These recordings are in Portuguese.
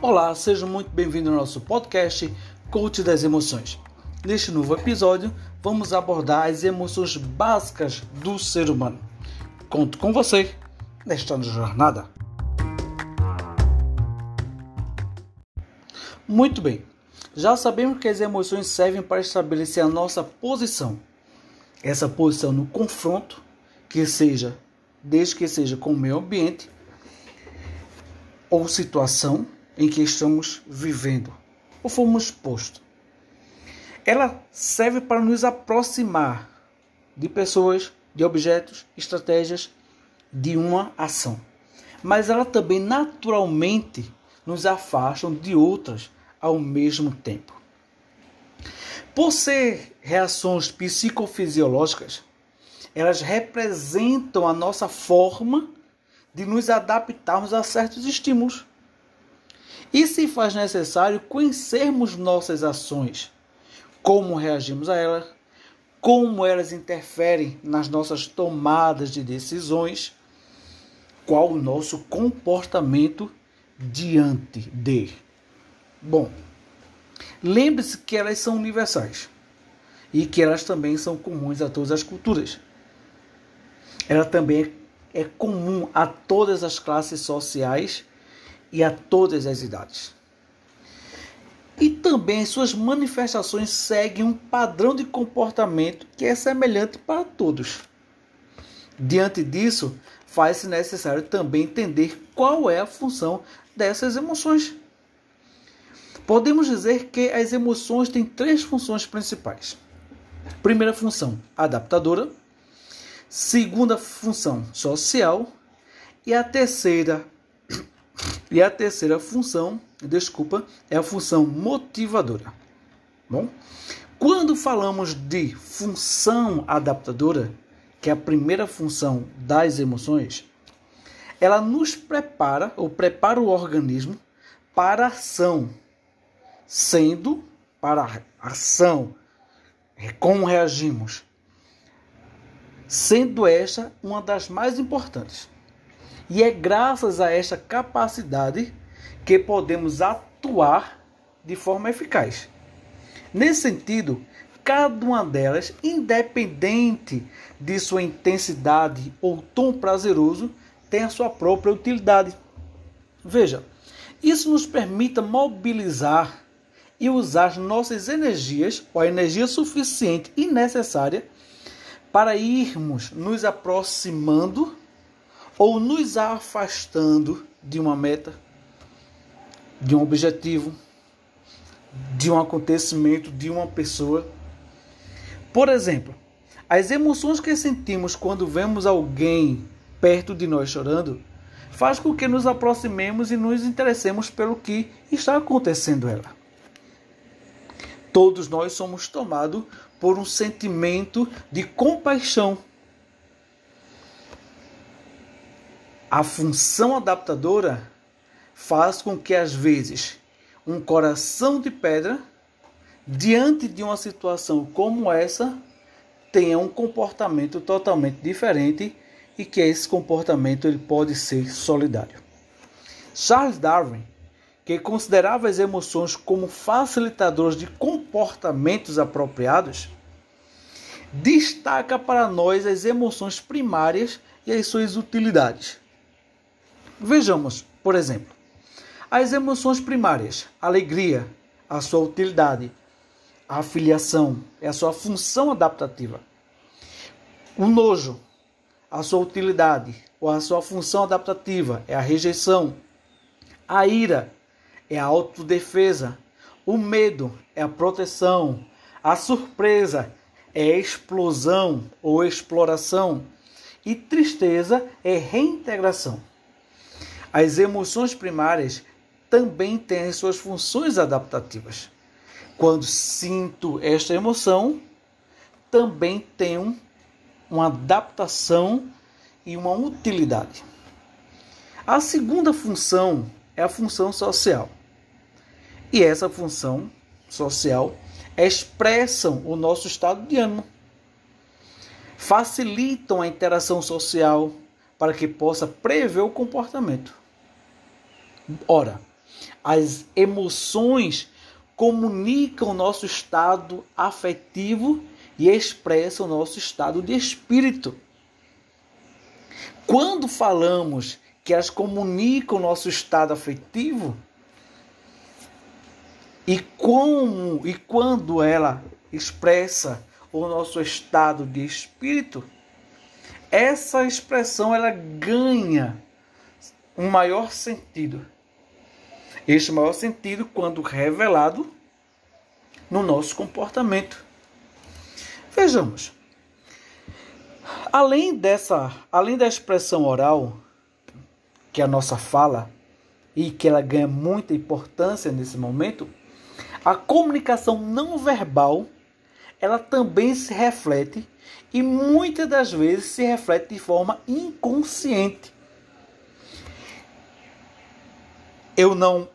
Olá, seja muito bem-vindo ao nosso podcast Coach das Emoções. Neste novo episódio, vamos abordar as emoções básicas do ser humano. Conto com você nesta jornada. Muito bem, já sabemos que as emoções servem para estabelecer a nossa posição. Essa posição no confronto, que seja, desde que seja com o meio ambiente ou situação em que estamos vivendo ou fomos postos. Ela serve para nos aproximar de pessoas, de objetos, estratégias, de uma ação. Mas ela também naturalmente nos afasta de outras ao mesmo tempo. Por ser reações psicofisiológicas, elas representam a nossa forma de nos adaptarmos a certos estímulos e se faz necessário conhecermos nossas ações, como reagimos a elas, como elas interferem nas nossas tomadas de decisões, qual o nosso comportamento diante de. Bom, lembre-se que elas são universais e que elas também são comuns a todas as culturas. Ela também é comum a todas as classes sociais e a todas as idades. E também suas manifestações seguem um padrão de comportamento que é semelhante para todos. Diante disso, faz-se necessário também entender qual é a função dessas emoções. Podemos dizer que as emoções têm três funções principais. Primeira função, adaptadora. Segunda função, social. E a terceira, e a terceira função, desculpa, é a função motivadora. Bom, quando falamos de função adaptadora, que é a primeira função das emoções, ela nos prepara ou prepara o organismo para a ação, sendo para a ação, é como reagimos, sendo esta uma das mais importantes. E é graças a esta capacidade que podemos atuar de forma eficaz. Nesse sentido, cada uma delas, independente de sua intensidade ou tom prazeroso, tem a sua própria utilidade. Veja, isso nos permite mobilizar e usar nossas energias, ou a energia suficiente e necessária, para irmos nos aproximando ou nos afastando de uma meta, de um objetivo, de um acontecimento, de uma pessoa. Por exemplo, as emoções que sentimos quando vemos alguém perto de nós chorando faz com que nos aproximemos e nos interessemos pelo que está acontecendo ela. Todos nós somos tomados por um sentimento de compaixão A função adaptadora faz com que, às vezes, um coração de pedra, diante de uma situação como essa, tenha um comportamento totalmente diferente e que esse comportamento ele pode ser solidário. Charles Darwin, que considerava as emoções como facilitadores de comportamentos apropriados, destaca para nós as emoções primárias e as suas utilidades. Vejamos, por exemplo, as emoções primárias, alegria, a sua utilidade, a afiliação, é a sua função adaptativa. O nojo, a sua utilidade ou a sua função adaptativa é a rejeição. A ira é a autodefesa. O medo é a proteção. A surpresa é explosão ou exploração. E tristeza é reintegração. As emoções primárias também têm as suas funções adaptativas. Quando sinto esta emoção, também tenho uma adaptação e uma utilidade. A segunda função é a função social. E essa função social expressam o nosso estado de ânimo, facilitam a interação social para que possa prever o comportamento. Ora, as emoções comunicam o nosso estado afetivo e expressam o nosso estado de espírito. Quando falamos que elas comunicam o nosso estado afetivo, e como e quando ela expressa o nosso estado de espírito, essa expressão ela ganha um maior sentido. Este maior sentido quando revelado no nosso comportamento. Vejamos. Além dessa, além da expressão oral, que é a nossa fala e que ela ganha muita importância nesse momento, a comunicação não verbal, ela também se reflete e muitas das vezes se reflete de forma inconsciente. Eu não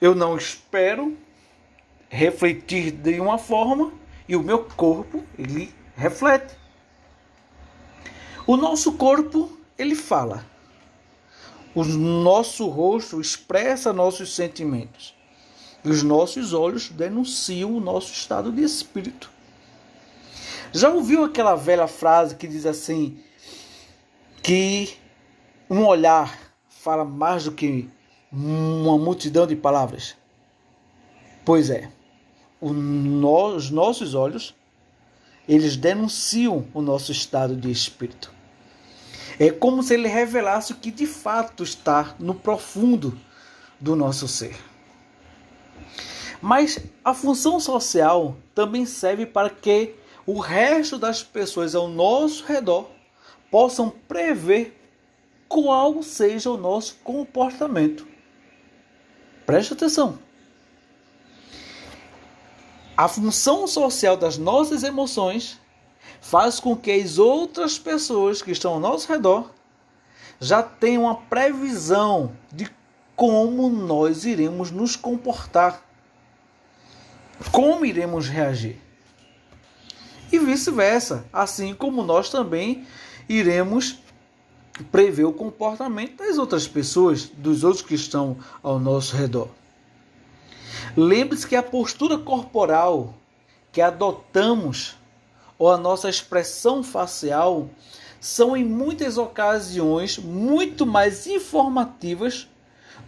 eu não espero refletir de uma forma e o meu corpo ele reflete. O nosso corpo ele fala. O nosso rosto expressa nossos sentimentos. Os nossos olhos denunciam o nosso estado de espírito. Já ouviu aquela velha frase que diz assim: que um olhar fala mais do que uma multidão de palavras? Pois é, os nossos olhos eles denunciam o nosso estado de espírito. É como se ele revelasse o que de fato está no profundo do nosso ser. Mas a função social também serve para que o resto das pessoas ao nosso redor possam prever qual seja o nosso comportamento. Preste atenção. A função social das nossas emoções faz com que as outras pessoas que estão ao nosso redor já tenham uma previsão de como nós iremos nos comportar como iremos reagir. E vice-versa, assim como nós também iremos prever o comportamento das outras pessoas, dos outros que estão ao nosso redor. Lembre-se que a postura corporal que adotamos ou a nossa expressão facial são em muitas ocasiões muito mais informativas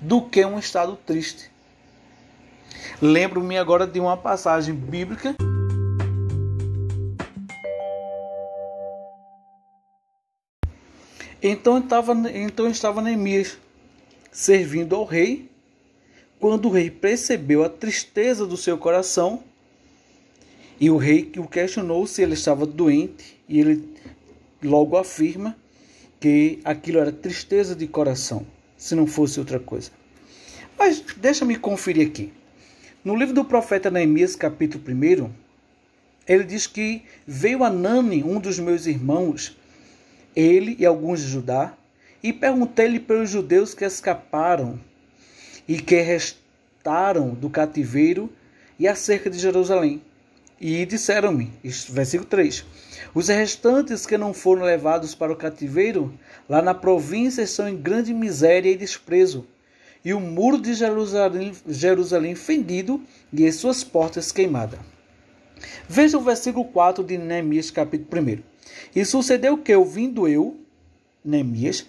do que um estado triste. Lembro-me agora de uma passagem bíblica. Então estava, então estava Neemias servindo ao rei. Quando o rei percebeu a tristeza do seu coração, e o rei o questionou se ele estava doente, e ele logo afirma que aquilo era tristeza de coração, se não fosse outra coisa. Mas deixa-me conferir aqui. No livro do profeta Neemias, capítulo 1, ele diz que veio Anani, um dos meus irmãos, ele e alguns de Judá, e perguntei-lhe pelos judeus que escaparam e que restaram do cativeiro e acerca de Jerusalém. E disseram-me, versículo 3: Os restantes que não foram levados para o cativeiro, lá na província, estão em grande miséria e desprezo e o muro de Jerusalém, Jerusalém fendido e as suas portas queimadas. Veja o versículo 4 de Neemias, capítulo 1. E sucedeu que, ouvindo eu, Neemias,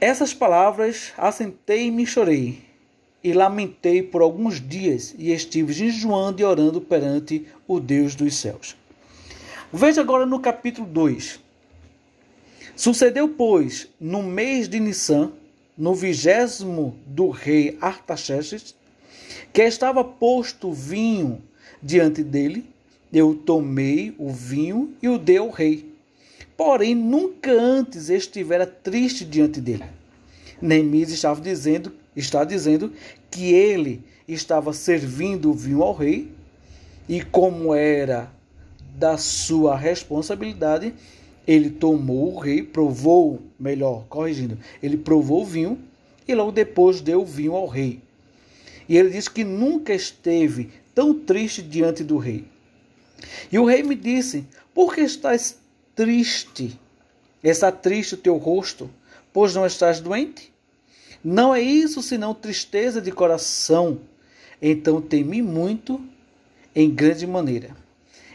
essas palavras, assentei e me chorei, e lamentei por alguns dias, e estive jejuando e orando perante o Deus dos céus. Veja agora no capítulo 2. Sucedeu, pois, no mês de Nissan, no vigésimo do rei Artaxerxes, que estava posto vinho diante dele, eu tomei o vinho e o dei ao rei. Porém, nunca antes estivera triste diante dele. Neemias estava dizendo, está dizendo que ele estava servindo o vinho ao rei e como era da sua responsabilidade, ele tomou o rei, provou, melhor, corrigindo, ele provou o vinho e logo depois deu o vinho ao rei. E ele diz que nunca esteve tão triste diante do rei. E o rei me disse: Por que estás triste? Está triste o teu rosto, pois não estás doente? Não é isso senão tristeza de coração. Então temi muito em grande maneira.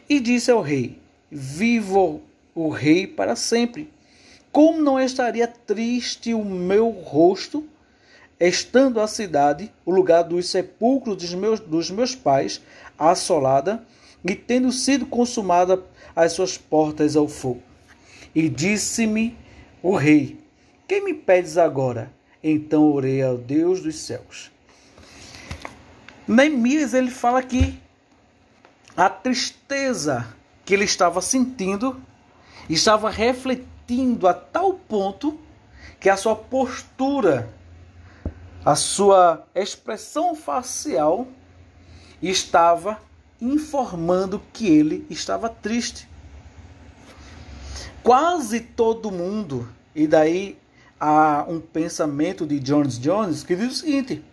E disse ao rei: Vivo o rei para sempre. Como não estaria triste o meu rosto, estando a cidade, o lugar dos sepulcros dos meus, dos meus pais, assolada, e tendo sido consumada as suas portas ao fogo? E disse-me o rei: Que me pedes agora? Então orei ao Deus dos céus. Neemias ele fala que a tristeza que ele estava sentindo estava refletindo a tal ponto que a sua postura, a sua expressão facial estava informando que ele estava triste. Quase todo mundo, e daí há um pensamento de Jones Jones que diz o seguinte: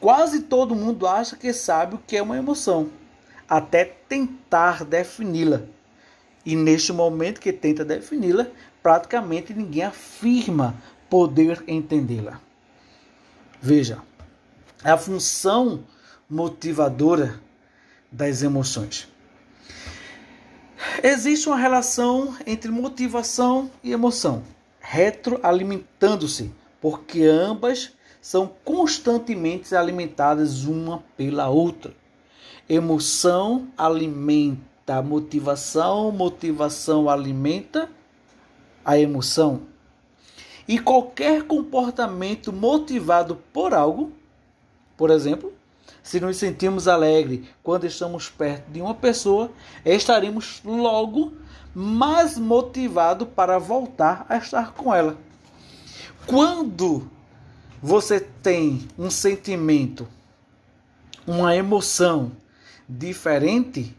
quase todo mundo acha que sabe o que é uma emoção, até tentar defini-la. E neste momento que tenta defini-la, praticamente ninguém afirma poder entendê-la. Veja, a função motivadora das emoções. Existe uma relação entre motivação e emoção, retroalimentando-se, porque ambas são constantemente alimentadas uma pela outra. Emoção alimenta a motivação, motivação alimenta a emoção. E qualquer comportamento motivado por algo, por exemplo, se nos sentimos alegres quando estamos perto de uma pessoa, estaremos logo mais motivados para voltar a estar com ela. Quando você tem um sentimento, uma emoção diferente,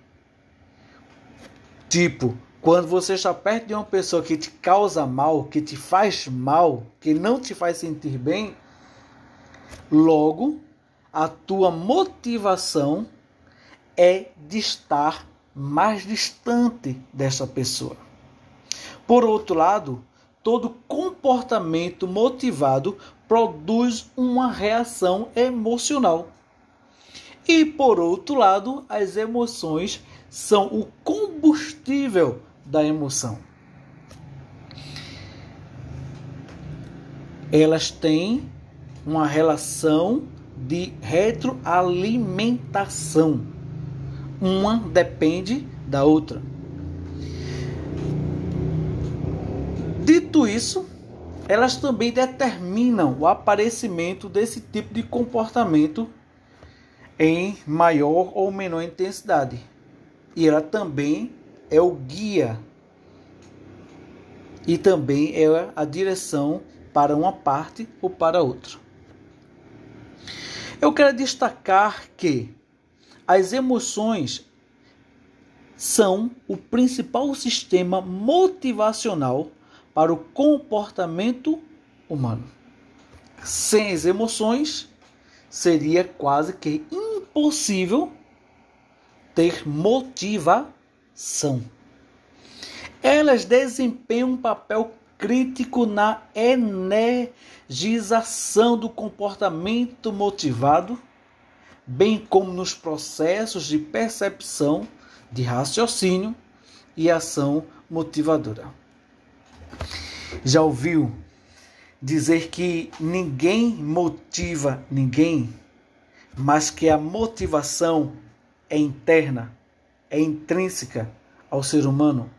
tipo, quando você está perto de uma pessoa que te causa mal, que te faz mal, que não te faz sentir bem, logo a tua motivação é de estar mais distante dessa pessoa. Por outro lado, todo comportamento motivado produz uma reação emocional. E por outro lado, as emoções são o combustível da emoção. Elas têm uma relação de retroalimentação. Uma depende da outra. Dito isso, elas também determinam o aparecimento desse tipo de comportamento em maior ou menor intensidade. E ela também é o guia e também é a direção para uma parte ou para outra. Eu quero destacar que as emoções são o principal sistema motivacional para o comportamento humano. Sem as emoções, seria quase que impossível ter motivação. Elas desempenham um papel crítico na energização do comportamento motivado, bem como nos processos de percepção, de raciocínio e ação motivadora. Já ouviu dizer que ninguém motiva ninguém, mas que a motivação é interna, é intrínseca ao ser humano?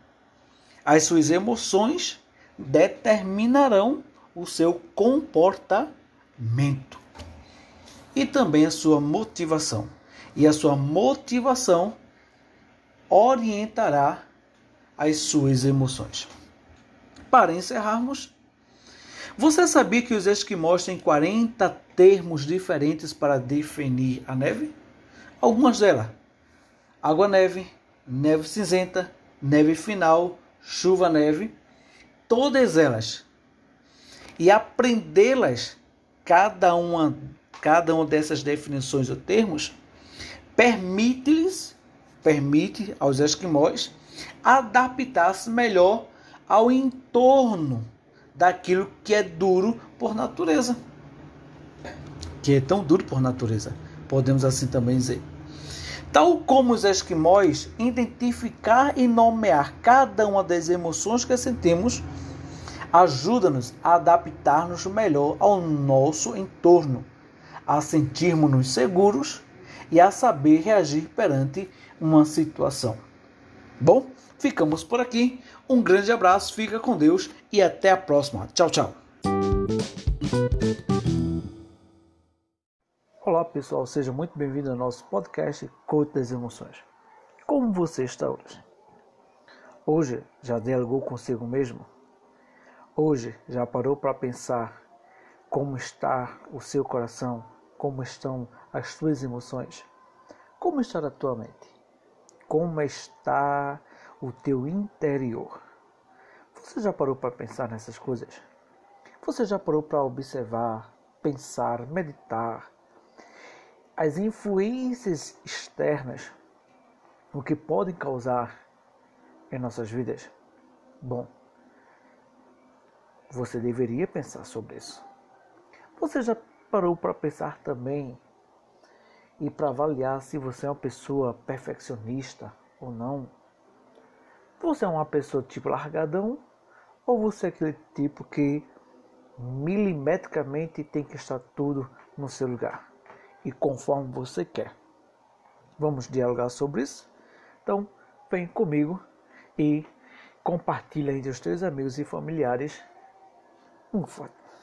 As suas emoções determinarão o seu comportamento e também a sua motivação. E a sua motivação orientará as suas emoções. Para encerrarmos, você sabia que os esquimós têm 40 termos diferentes para definir a neve? Algumas delas: água-neve, neve cinzenta, neve final, chuva-neve todas elas e aprendê-las, cada uma, cada uma dessas definições ou termos, permite-lhes, permite aos esquimós adaptar-se melhor ao entorno daquilo que é duro por natureza. Que é tão duro por natureza, podemos assim também dizer. Tal como os esquimós, identificar e nomear cada uma das emoções que sentimos ajuda-nos a adaptar-nos melhor ao nosso entorno, a sentirmos-nos seguros e a saber reagir perante uma situação. Bom, ficamos por aqui. Um grande abraço, fica com Deus e até a próxima. Tchau, tchau. Olá pessoal, seja muito bem-vindo ao nosso podcast Coach das Emoções. Como você está hoje? Hoje já dialogou consigo mesmo? Hoje já parou para pensar como está o seu coração? Como estão as suas emoções? Como está a tua mente? Como está o teu interior? Você já parou para pensar nessas coisas? Você já parou para observar, pensar, meditar as influências externas, o que podem causar em nossas vidas? Bom, você deveria pensar sobre isso. Você já parou para pensar também e para avaliar se você é uma pessoa perfeccionista ou não? Você é uma pessoa tipo largadão ou você é aquele tipo que milimetricamente tem que estar tudo no seu lugar e conforme você quer? Vamos dialogar sobre isso? Então, vem comigo e compartilha entre os teus amigos e familiares um forte